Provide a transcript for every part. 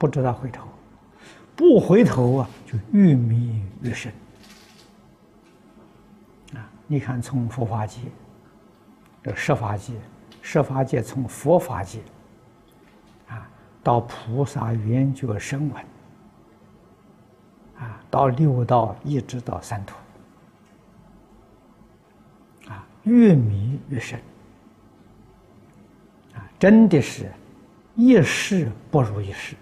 不知道回头，不回头啊，就越迷越深。啊，你看从佛法界，这十法界，十法界从佛法界，啊，到菩萨圆觉声闻，啊，到六道一直到三途，啊，越迷越深。啊，真的是，一世不如一世。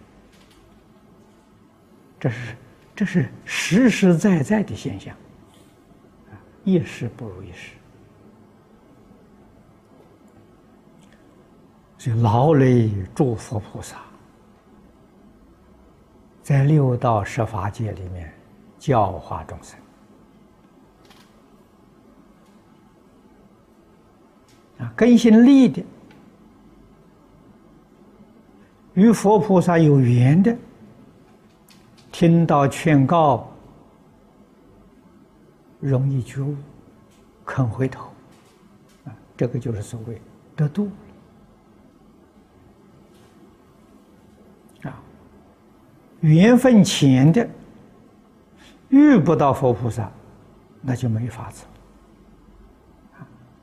这是，这是实实在在的现象。啊，一世不如一世。所以劳累诸佛菩萨，在六道十法界里面教化众生。啊，根性利的。与佛菩萨有缘的，听到劝告，容易觉悟，肯回头，啊，这个就是所谓得度啊。缘分浅的，遇不到佛菩萨，那就没法子。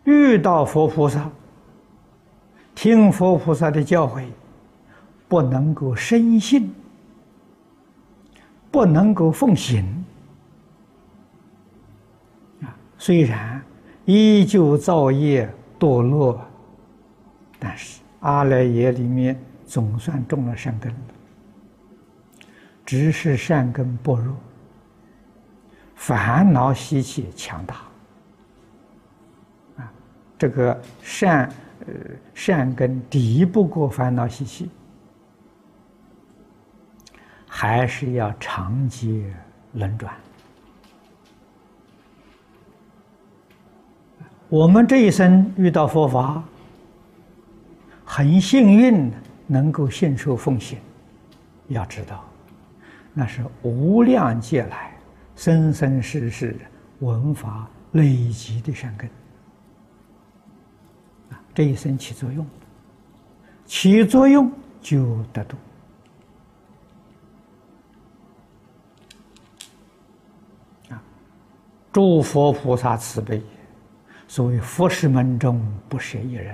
遇到佛菩萨，听佛菩萨的教诲。不能够深信，不能够奉行啊！虽然依旧造业堕落，但是阿赖耶里面总算种了善根了，只是善根薄弱，烦恼习气强大啊！这个善呃善根敌不过烦恼习气。还是要长期轮转。我们这一生遇到佛法，很幸运能够信受奉行。要知道，那是无量劫来生生世世文法累积的善根这一生起作用，起作用就得度。诸佛菩萨慈悲，所谓佛事门中不舍一人。